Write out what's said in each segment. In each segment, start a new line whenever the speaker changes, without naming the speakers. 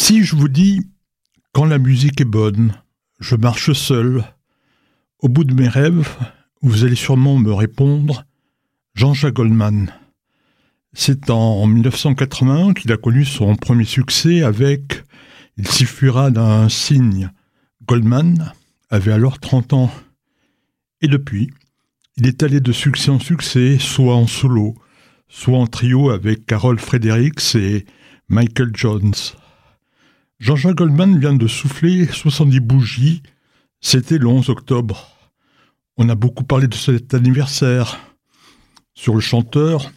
Si je vous dis, quand la musique est bonne, je marche seul, au bout de mes rêves, vous allez sûrement me répondre, Jean-Jacques Goldman. C'est en 1980 qu'il a connu son premier succès avec Il suffira d'un signe. Goldman avait alors 30 ans. Et depuis, il est allé de succès en succès, soit en solo, soit en trio avec Carol Fredericks et Michael Jones. Jean-Jacques Goldman vient de souffler 70 bougies. C'était le 11 octobre. On a beaucoup parlé de cet anniversaire. Sur le chanteur,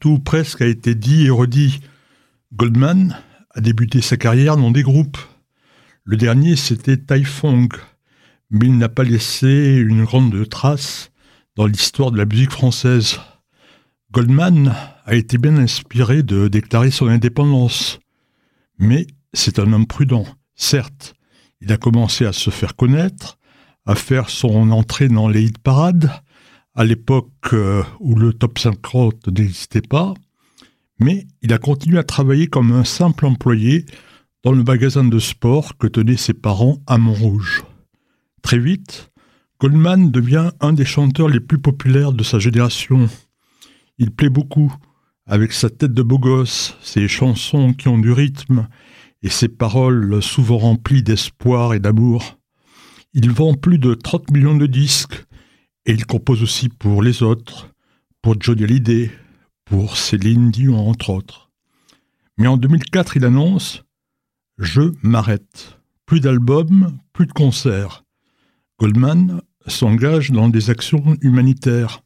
tout presque a été dit et redit. Goldman a débuté sa carrière dans des groupes. Le dernier, c'était Taifong, mais il n'a pas laissé une grande trace dans l'histoire de la musique française. Goldman a été bien inspiré de déclarer son indépendance. Mais c'est un homme prudent. Certes, il a commencé à se faire connaître, à faire son entrée dans les hit parades, à l'époque euh, où le top 50 n'existait pas, mais il a continué à travailler comme un simple employé dans le magasin de sport que tenaient ses parents à Montrouge. Très vite, Goldman devient un des chanteurs les plus populaires de sa génération. Il plaît beaucoup, avec sa tête de beau gosse, ses chansons qui ont du rythme et ses paroles souvent remplies d'espoir et d'amour. Il vend plus de 30 millions de disques et il compose aussi pour les autres, pour Johnny Hallyday, pour Céline Dion entre autres. Mais en 2004, il annonce Je m'arrête. Plus d'albums, plus de concerts. Goldman s'engage dans des actions humanitaires.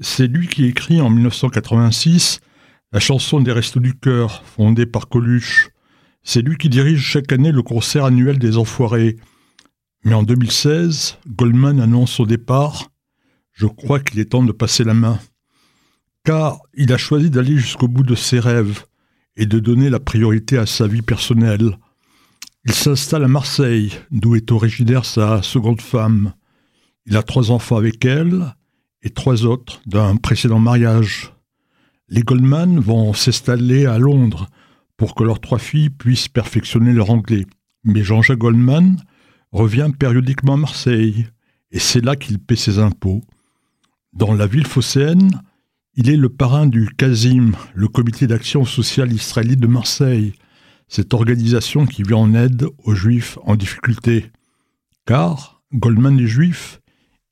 C'est lui qui écrit en 1986 la chanson des Restos du Cœur, fondée par Coluche. C'est lui qui dirige chaque année le concert annuel des Enfoirés. Mais en 2016, Goldman annonce son départ. Je crois qu'il est temps de passer la main. Car il a choisi d'aller jusqu'au bout de ses rêves et de donner la priorité à sa vie personnelle. Il s'installe à Marseille, d'où est originaire sa seconde femme. Il a trois enfants avec elle et trois autres d'un précédent mariage. Les Goldman vont s'installer à Londres pour que leurs trois filles puissent perfectionner leur anglais. Mais Jean-Jacques Goldman revient périodiquement à Marseille et c'est là qu'il paie ses impôts. Dans la ville phocéenne, il est le parrain du CASIM, le comité d'action sociale israélite de Marseille, cette organisation qui vient en aide aux juifs en difficulté. Car Goldman est juif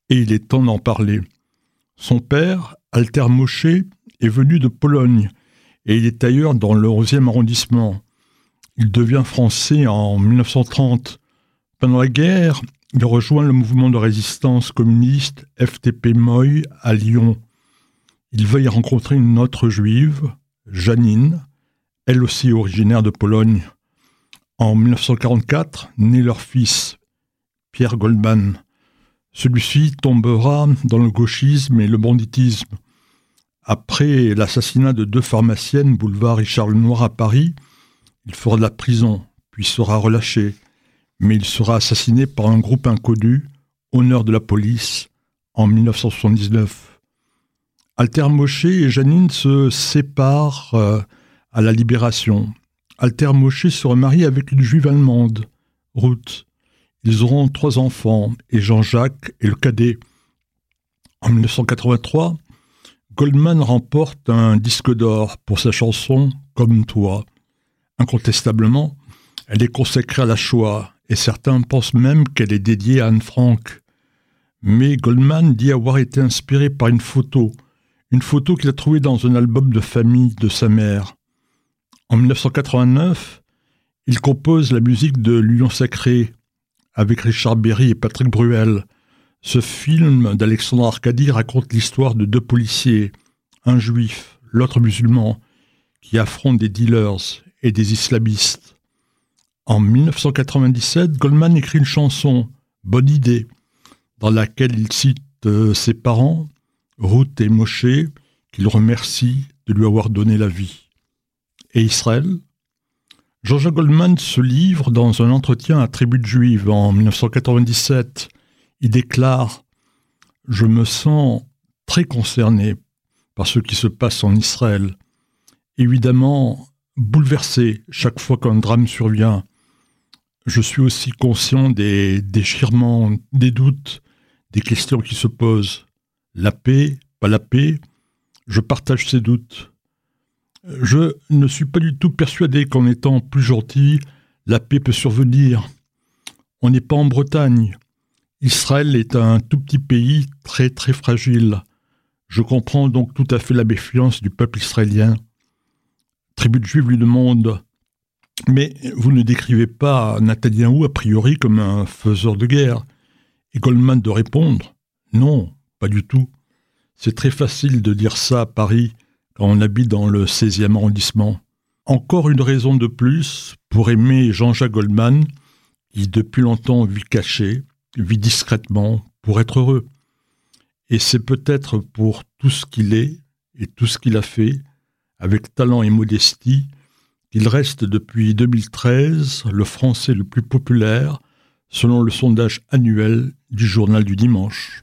et il est temps d'en parler. Son père, Alter Moshe, est venu de Pologne et il est ailleurs dans le 11e arrondissement. Il devient français en 1930. Pendant la guerre, il rejoint le mouvement de résistance communiste FTP Moy à Lyon. Il va y rencontrer une autre juive, Janine, elle aussi originaire de Pologne. En 1944, naît leur fils, Pierre Goldman. Celui-ci tombera dans le gauchisme et le banditisme. Après l'assassinat de deux pharmaciennes boulevard Richard Lenoir à Paris, il fera de la prison, puis sera relâché. Mais il sera assassiné par un groupe inconnu, honneur de la police, en 1979. Alter Moshe et Janine se séparent euh, à la Libération. Alter Moshe se remarie avec une juive allemande, Ruth. Ils auront trois enfants, et Jean-Jacques est le cadet. En 1983, Goldman remporte un disque d'or pour sa chanson Comme toi. Incontestablement, elle est consacrée à la Shoah, et certains pensent même qu'elle est dédiée à Anne Frank. Mais Goldman dit avoir été inspiré par une photo, une photo qu'il a trouvée dans un album de famille de sa mère. En 1989, il compose la musique de L'Union sacrée, avec Richard Berry et Patrick Bruel. Ce film d'Alexandre Arcadi raconte l'histoire de deux policiers, un juif, l'autre musulman, qui affrontent des dealers et des islamistes. En 1997, Goldman écrit une chanson, Bonne idée, dans laquelle il cite euh, ses parents, Ruth et Moshe, qu'il remercie de lui avoir donné la vie. Et Israël? Jean-Jacques Goldman se livre dans un entretien à Tribune Juive en 1997. Il déclare Je me sens très concerné par ce qui se passe en Israël. Évidemment, Bouleversé chaque fois qu'un drame survient, je suis aussi conscient des déchirements, des doutes, des questions qui se posent. La paix, pas la paix, je partage ces doutes. Je ne suis pas du tout persuadé qu'en étant plus gentil, la paix peut survenir. On n'est pas en Bretagne. Israël est un tout petit pays très très fragile. Je comprends donc tout à fait la méfiance du peuple israélien. Tribu de Juifs lui demande Mais vous ne décrivez pas Netanyahou a priori comme un faiseur de guerre? Et Goldman de répondre Non, pas du tout. C'est très facile de dire ça à Paris quand on habite dans le 16e arrondissement. Encore une raison de plus pour aimer Jean-Jacques Goldman, qui depuis longtemps vit caché, vit discrètement, pour être heureux. Et c'est peut-être pour tout ce qu'il est et tout ce qu'il a fait, avec talent et modestie, qu'il reste depuis 2013 le français le plus populaire, selon le sondage annuel du journal du dimanche.